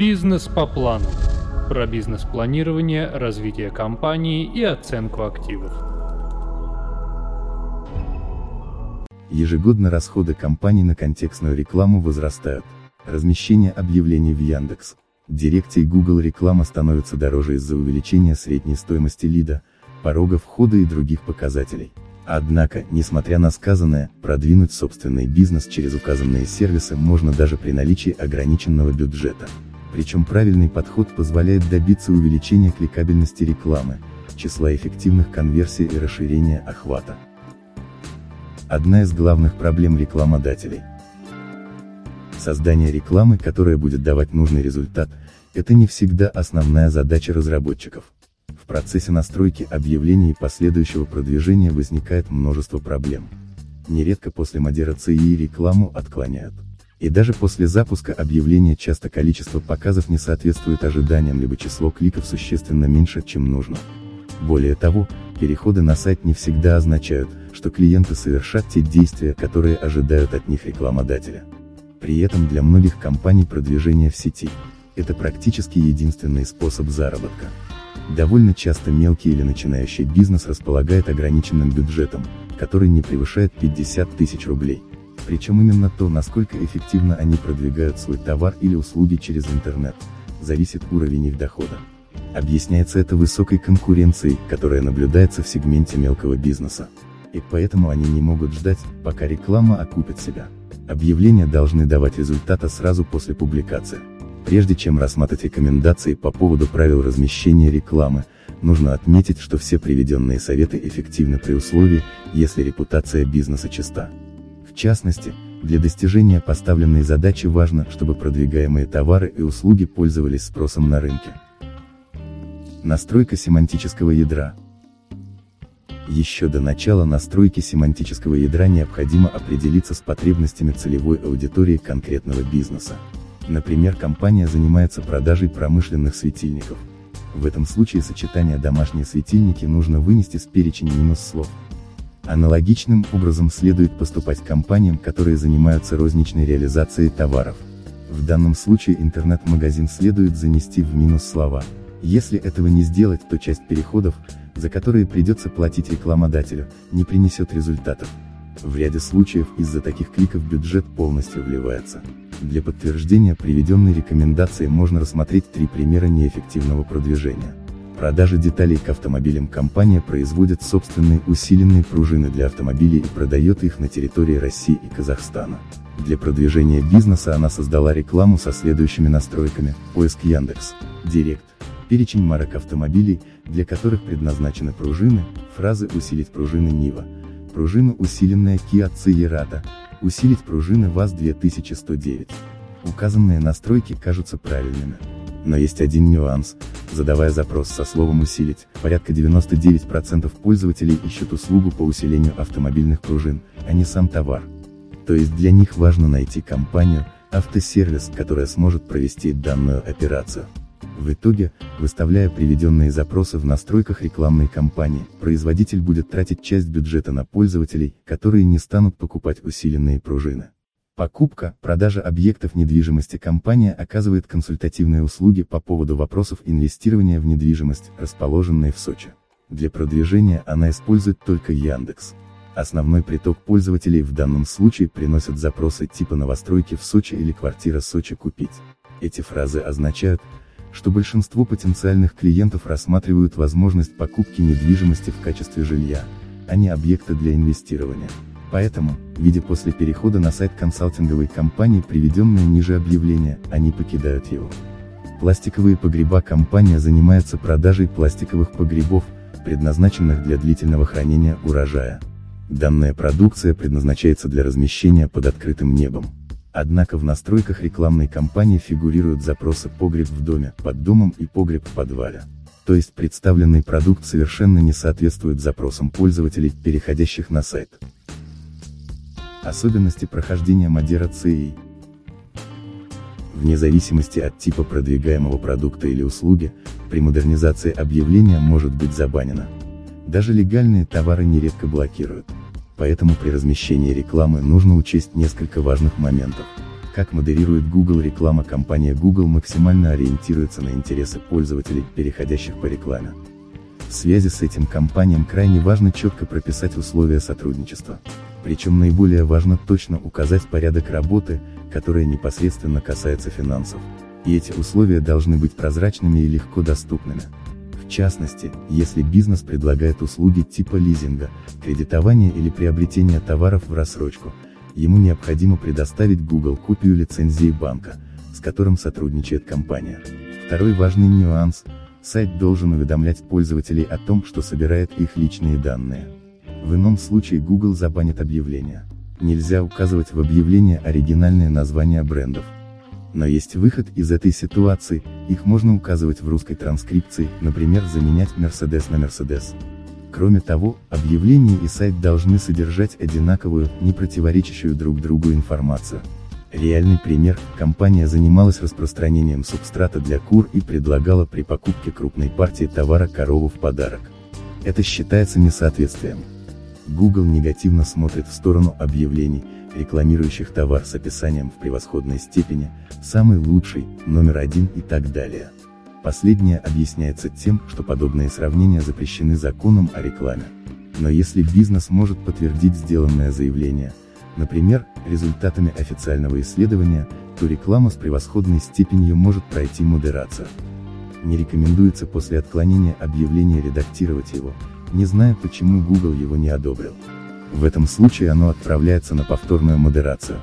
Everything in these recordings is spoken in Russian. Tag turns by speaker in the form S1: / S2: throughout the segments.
S1: Бизнес по плану. Про бизнес-планирование, развитие компании и оценку активов.
S2: Ежегодно расходы компаний на контекстную рекламу возрастают. Размещение объявлений в Яндекс, Директе и Google реклама становится дороже из-за увеличения средней стоимости лида, порога входа и других показателей. Однако, несмотря на сказанное, продвинуть собственный бизнес через указанные сервисы можно даже при наличии ограниченного бюджета. Причем правильный подход позволяет добиться увеличения кликабельности рекламы, числа эффективных конверсий и расширения охвата. Одна из главных проблем рекламодателей. Создание рекламы, которая будет давать нужный результат, это не всегда основная задача разработчиков. В процессе настройки объявлений и последующего продвижения возникает множество проблем. Нередко после модерации рекламу отклоняют. И даже после запуска объявления часто количество показов не соответствует ожиданиям либо число кликов существенно меньше, чем нужно. Более того, переходы на сайт не всегда означают, что клиенты совершат те действия, которые ожидают от них рекламодателя. При этом для многих компаний продвижение в сети – это практически единственный способ заработка. Довольно часто мелкий или начинающий бизнес располагает ограниченным бюджетом, который не превышает 50 тысяч рублей. Причем именно то, насколько эффективно они продвигают свой товар или услуги через интернет, зависит уровень их дохода. Объясняется это высокой конкуренцией, которая наблюдается в сегменте мелкого бизнеса. И поэтому они не могут ждать, пока реклама окупит себя. Объявления должны давать результата сразу после публикации. Прежде чем рассматривать рекомендации по поводу правил размещения рекламы, нужно отметить, что все приведенные советы эффективны при условии, если репутация бизнеса чиста. Частности, для достижения поставленной задачи важно, чтобы продвигаемые товары и услуги пользовались спросом на рынке. Настройка семантического ядра. Еще до начала настройки семантического ядра необходимо определиться с потребностями целевой аудитории конкретного бизнеса. Например, компания занимается продажей промышленных светильников. В этом случае сочетание «домашние светильники» нужно вынести с перечень минус слов. Аналогичным образом следует поступать компаниям, которые занимаются розничной реализацией товаров. В данном случае интернет-магазин следует занести в минус слова. Если этого не сделать, то часть переходов, за которые придется платить рекламодателю, не принесет результатов. В ряде случаев из-за таких кликов бюджет полностью вливается. Для подтверждения приведенной рекомендации можно рассмотреть три примера неэффективного продвижения. Продажи деталей к автомобилям компания производит собственные усиленные пружины для автомобилей и продает их на территории России и Казахстана. Для продвижения бизнеса она создала рекламу со следующими настройками, поиск Яндекс, Директ, перечень марок автомобилей, для которых предназначены пружины, фразы «усилить пружины Нива», пружина усиленная Kia Cierata, усилить пружины ВАЗ-2109. Указанные настройки кажутся правильными. Но есть один нюанс, задавая запрос со словом «усилить», порядка 99% пользователей ищут услугу по усилению автомобильных пружин, а не сам товар. То есть для них важно найти компанию, автосервис, которая сможет провести данную операцию. В итоге, выставляя приведенные запросы в настройках рекламной кампании, производитель будет тратить часть бюджета на пользователей, которые не станут покупать усиленные пружины. Покупка, продажа объектов недвижимости компания оказывает консультативные услуги по поводу вопросов инвестирования в недвижимость, расположенные в Сочи. Для продвижения она использует только Яндекс. Основной приток пользователей в данном случае приносят запросы типа новостройки в Сочи или квартира Сочи купить. Эти фразы означают, что большинство потенциальных клиентов рассматривают возможность покупки недвижимости в качестве жилья, а не объекта для инвестирования. Поэтому, видя после перехода на сайт консалтинговой компании приведенное ниже объявление, они покидают его. Пластиковые погреба компания занимается продажей пластиковых погребов, предназначенных для длительного хранения урожая. Данная продукция предназначается для размещения под открытым небом. Однако в настройках рекламной кампании фигурируют запросы «погреб в доме», «под домом» и «погреб в подвале». То есть представленный продукт совершенно не соответствует запросам пользователей, переходящих на сайт. Особенности прохождения модерации. Вне зависимости от типа продвигаемого продукта или услуги, при модернизации объявления может быть забанено. Даже легальные товары нередко блокируют. Поэтому при размещении рекламы нужно учесть несколько важных моментов. Как модерирует Google реклама компания Google максимально ориентируется на интересы пользователей, переходящих по рекламе. В связи с этим компаниям крайне важно четко прописать условия сотрудничества. Причем наиболее важно точно указать порядок работы, которая непосредственно касается финансов. И эти условия должны быть прозрачными и легко доступными. В частности, если бизнес предлагает услуги типа лизинга, кредитования или приобретения товаров в рассрочку, ему необходимо предоставить Google копию лицензии банка, с которым сотрудничает компания. Второй важный нюанс – сайт должен уведомлять пользователей о том, что собирает их личные данные. В ином случае Google забанит объявление. Нельзя указывать в объявлении оригинальные названия брендов. Но есть выход из этой ситуации, их можно указывать в русской транскрипции, например заменять Mercedes на Mercedes. Кроме того, объявление и сайт должны содержать одинаковую, не противоречащую друг другу информацию. Реальный пример, компания занималась распространением субстрата для кур и предлагала при покупке крупной партии товара корову в подарок. Это считается несоответствием. Google негативно смотрит в сторону объявлений, рекламирующих товар с описанием в превосходной степени, самый лучший, номер один и так далее. Последнее объясняется тем, что подобные сравнения запрещены законом о рекламе. Но если бизнес может подтвердить сделанное заявление, например, результатами официального исследования, то реклама с превосходной степенью может пройти модерацию. Не рекомендуется после отклонения объявления редактировать его, не зная почему Google его не одобрил. В этом случае оно отправляется на повторную модерацию.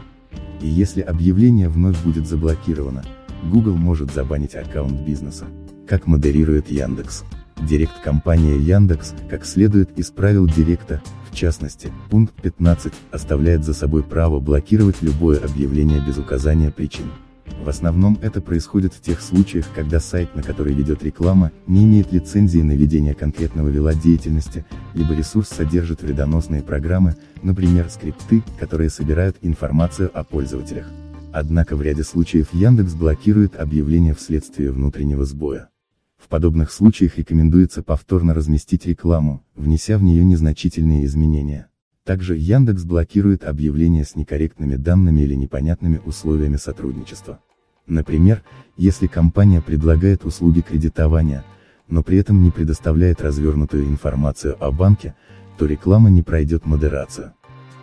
S2: И если объявление вновь будет заблокировано, Google может забанить аккаунт бизнеса. Как модерирует Яндекс? Директ-компания Яндекс, как следует из правил Директа, в частности, пункт 15, оставляет за собой право блокировать любое объявление без указания причин. В основном это происходит в тех случаях, когда сайт, на который ведет реклама, не имеет лицензии на ведение конкретного вела деятельности, либо ресурс содержит вредоносные программы, например скрипты, которые собирают информацию о пользователях. Однако в ряде случаев Яндекс блокирует объявления вследствие внутреннего сбоя. В подобных случаях рекомендуется повторно разместить рекламу, внеся в нее незначительные изменения. Также Яндекс блокирует объявления с некорректными данными или непонятными условиями сотрудничества. Например, если компания предлагает услуги кредитования, но при этом не предоставляет развернутую информацию о банке, то реклама не пройдет модерацию.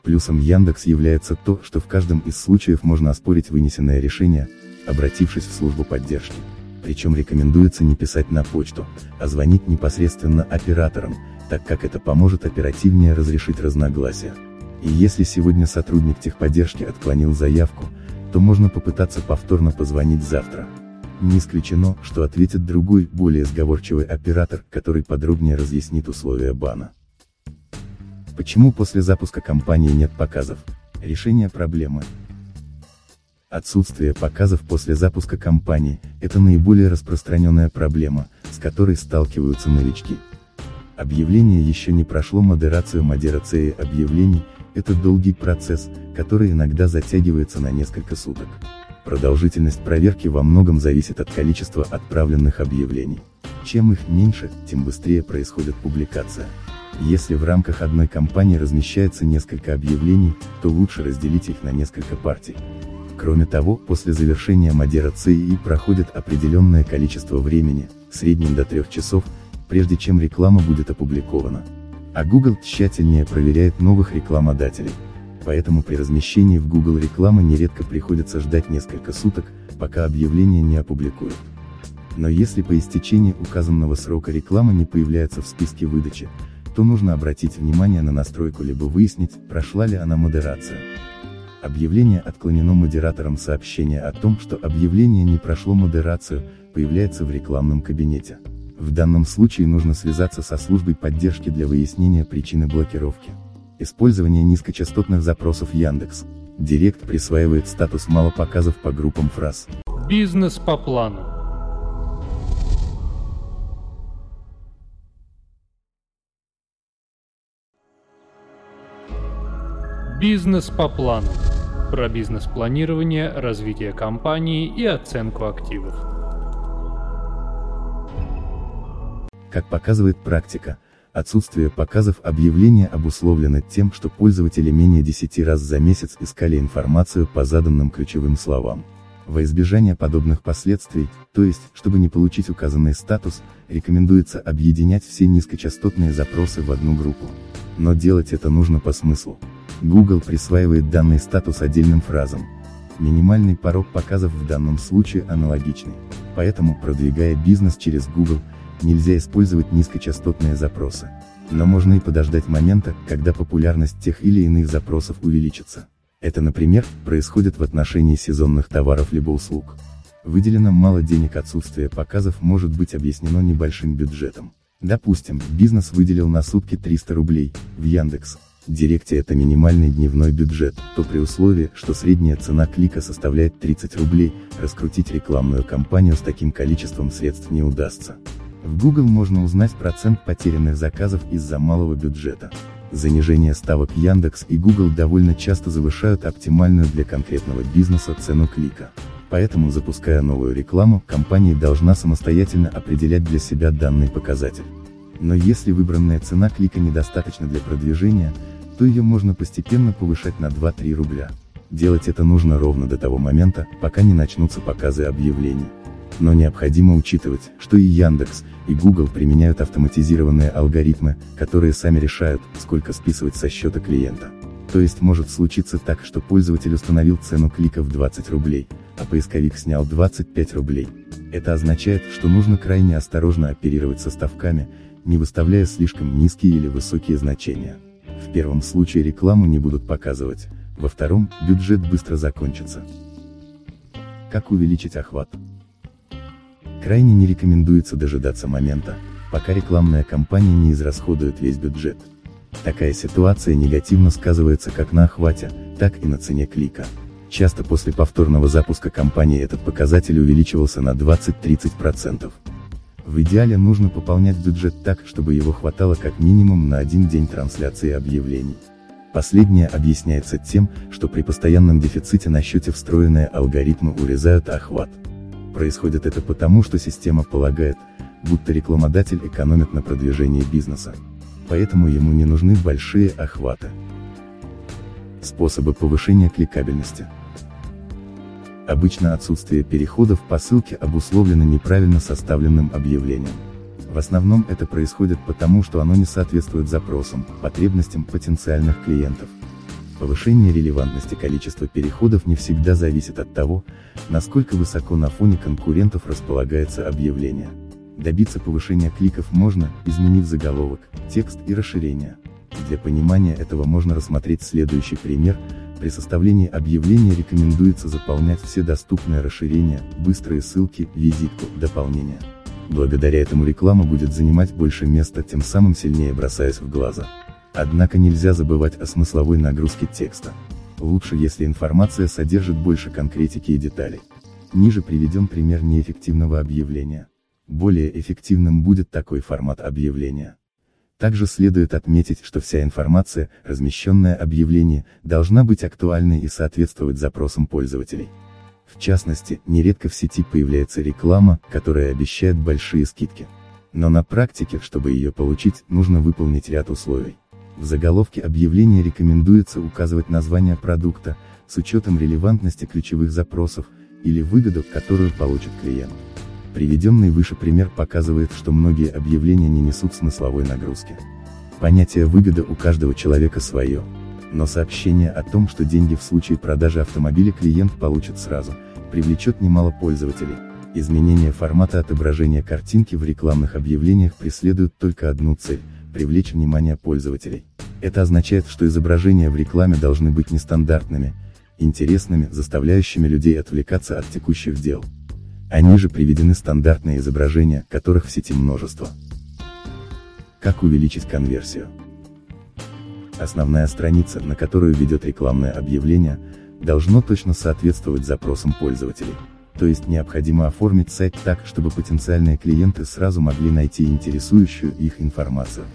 S2: Плюсом Яндекс является то, что в каждом из случаев можно оспорить вынесенное решение, обратившись в службу поддержки. Причем рекомендуется не писать на почту, а звонить непосредственно операторам, так как это поможет оперативнее разрешить разногласия. И если сегодня сотрудник техподдержки отклонил заявку, то можно попытаться повторно позвонить завтра. Не исключено, что ответит другой, более сговорчивый оператор, который подробнее разъяснит условия бана. Почему после запуска компании нет показов? Решение проблемы. Отсутствие показов после запуска компании – это наиболее распространенная проблема, с которой сталкиваются новички. Объявление еще не прошло модерацию модерации объявлений, это долгий процесс, который иногда затягивается на несколько суток. Продолжительность проверки во многом зависит от количества отправленных объявлений. Чем их меньше, тем быстрее происходит публикация. Если в рамках одной кампании размещается несколько объявлений, то лучше разделить их на несколько партий. Кроме того, после завершения модерации проходит определенное количество времени, в среднем до 3 часов, прежде чем реклама будет опубликована. А Google тщательнее проверяет новых рекламодателей. Поэтому при размещении в Google рекламы нередко приходится ждать несколько суток, пока объявление не опубликуют. Но если по истечении указанного срока реклама не появляется в списке выдачи, то нужно обратить внимание на настройку либо выяснить, прошла ли она модерация. Объявление отклонено модератором сообщение о том, что объявление не прошло модерацию, появляется в рекламном кабинете. В данном случае нужно связаться со службой поддержки для выяснения причины блокировки. Использование низкочастотных запросов Яндекс. Директ присваивает статус мало показов по группам фраз.
S1: Бизнес по плану. Бизнес по плану. Про бизнес-планирование, развитие компании и оценку активов.
S2: Как показывает практика, Отсутствие показов объявления обусловлено тем, что пользователи менее 10 раз за месяц искали информацию по заданным ключевым словам. Во избежание подобных последствий, то есть, чтобы не получить указанный статус, рекомендуется объединять все низкочастотные запросы в одну группу. Но делать это нужно по смыслу. Google присваивает данный статус отдельным фразам. Минимальный порог показов в данном случае аналогичный. Поэтому, продвигая бизнес через Google, нельзя использовать низкочастотные запросы. Но можно и подождать момента, когда популярность тех или иных запросов увеличится. Это, например, происходит в отношении сезонных товаров либо услуг. Выделено мало денег отсутствие показов может быть объяснено небольшим бюджетом. Допустим, бизнес выделил на сутки 300 рублей, в Яндекс. Директе это минимальный дневной бюджет, то при условии, что средняя цена клика составляет 30 рублей, раскрутить рекламную кампанию с таким количеством средств не удастся. В Google можно узнать процент потерянных заказов из-за малого бюджета. Занижение ставок Яндекс и Google довольно часто завышают оптимальную для конкретного бизнеса цену клика. Поэтому запуская новую рекламу, компания должна самостоятельно определять для себя данный показатель. Но если выбранная цена клика недостаточна для продвижения, то ее можно постепенно повышать на 2-3 рубля. Делать это нужно ровно до того момента, пока не начнутся показы объявлений. Но необходимо учитывать, что и Яндекс, и Google применяют автоматизированные алгоритмы, которые сами решают, сколько списывать со счета клиента. То есть может случиться так, что пользователь установил цену клика в 20 рублей, а поисковик снял 25 рублей. Это означает, что нужно крайне осторожно оперировать со ставками, не выставляя слишком низкие или высокие значения. В первом случае рекламу не будут показывать, во втором, бюджет быстро закончится. Как увеличить охват? Крайне не рекомендуется дожидаться момента, пока рекламная кампания не израсходует весь бюджет. Такая ситуация негативно сказывается как на охвате, так и на цене клика. Часто после повторного запуска кампании этот показатель увеличивался на 20-30%. В идеале нужно пополнять бюджет так, чтобы его хватало как минимум на один день трансляции объявлений. Последнее объясняется тем, что при постоянном дефиците на счете встроенные алгоритмы урезают охват. Происходит это потому, что система полагает, будто рекламодатель экономит на продвижении бизнеса. Поэтому ему не нужны большие охваты. Способы повышения кликабельности. Обычно отсутствие переходов по ссылке обусловлено неправильно составленным объявлением. В основном это происходит потому, что оно не соответствует запросам, потребностям потенциальных клиентов. Повышение релевантности количества переходов не всегда зависит от того, насколько высоко на фоне конкурентов располагается объявление. Добиться повышения кликов можно, изменив заголовок, текст и расширение. Для понимания этого можно рассмотреть следующий пример, при составлении объявления рекомендуется заполнять все доступные расширения, быстрые ссылки, визитку, дополнения. Благодаря этому реклама будет занимать больше места, тем самым сильнее бросаясь в глаза. Однако нельзя забывать о смысловой нагрузке текста. Лучше если информация содержит больше конкретики и деталей. Ниже приведен пример неэффективного объявления. Более эффективным будет такой формат объявления. Также следует отметить, что вся информация, размещенная объявление, должна быть актуальной и соответствовать запросам пользователей. В частности, нередко в сети появляется реклама, которая обещает большие скидки. Но на практике, чтобы ее получить, нужно выполнить ряд условий. В заголовке объявления рекомендуется указывать название продукта, с учетом релевантности ключевых запросов, или выгоду, которую получит клиент. Приведенный выше пример показывает, что многие объявления не несут смысловой нагрузки. Понятие выгода у каждого человека свое. Но сообщение о том, что деньги в случае продажи автомобиля клиент получит сразу, привлечет немало пользователей. Изменение формата отображения картинки в рекламных объявлениях преследует только одну цель привлечь внимание пользователей. Это означает, что изображения в рекламе должны быть нестандартными, интересными, заставляющими людей отвлекаться от текущих дел. Они же приведены стандартные изображения, которых в сети множество. Как увеличить конверсию? Основная страница, на которую ведет рекламное объявление, должно точно соответствовать запросам пользователей. То есть необходимо оформить сайт так, чтобы потенциальные клиенты сразу могли найти интересующую их информацию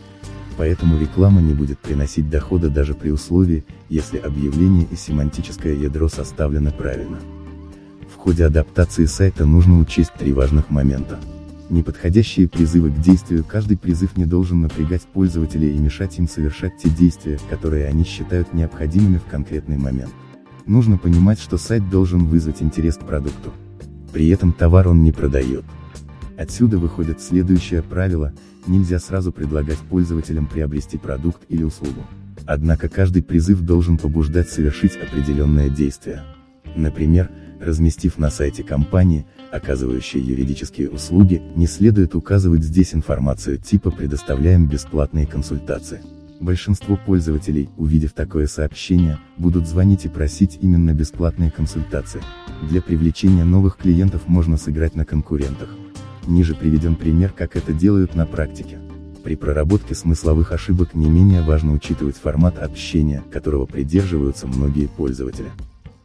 S2: поэтому реклама не будет приносить дохода даже при условии, если объявление и семантическое ядро составлены правильно. В ходе адаптации сайта нужно учесть три важных момента. Неподходящие призывы к действию Каждый призыв не должен напрягать пользователей и мешать им совершать те действия, которые они считают необходимыми в конкретный момент. Нужно понимать, что сайт должен вызвать интерес к продукту. При этом товар он не продает. Отсюда выходит следующее правило, нельзя сразу предлагать пользователям приобрести продукт или услугу. Однако каждый призыв должен побуждать совершить определенное действие. Например, разместив на сайте компании, оказывающей юридические услуги, не следует указывать здесь информацию типа «предоставляем бесплатные консультации». Большинство пользователей, увидев такое сообщение, будут звонить и просить именно бесплатные консультации. Для привлечения новых клиентов можно сыграть на конкурентах. Ниже приведен пример, как это делают на практике. При проработке смысловых ошибок не менее важно учитывать формат общения, которого придерживаются многие пользователи.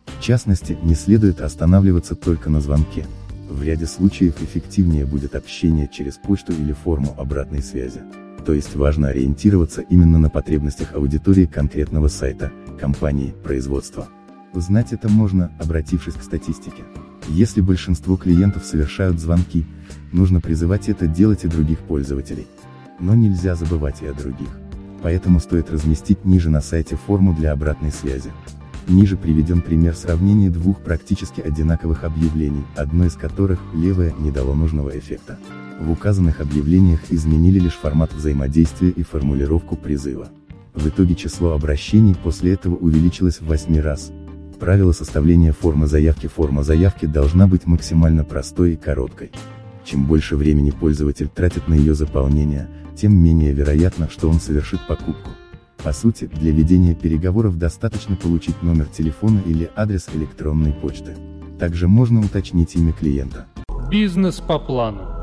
S2: В частности, не следует останавливаться только на звонке. В ряде случаев эффективнее будет общение через почту или форму обратной связи. То есть важно ориентироваться именно на потребностях аудитории конкретного сайта, компании, производства. Узнать это можно, обратившись к статистике. Если большинство клиентов совершают звонки, нужно призывать это делать и других пользователей. Но нельзя забывать и о других. Поэтому стоит разместить ниже на сайте форму для обратной связи. Ниже приведен пример сравнения двух практически одинаковых объявлений, одно из которых, левое, не дало нужного эффекта. В указанных объявлениях изменили лишь формат взаимодействия и формулировку призыва. В итоге число обращений после этого увеличилось в 8 раз. Правило составления формы заявки Форма заявки должна быть максимально простой и короткой. Чем больше времени пользователь тратит на ее заполнение, тем менее вероятно, что он совершит покупку. По сути, для ведения переговоров достаточно получить номер телефона или адрес электронной почты. Также можно уточнить имя клиента.
S1: Бизнес по плану.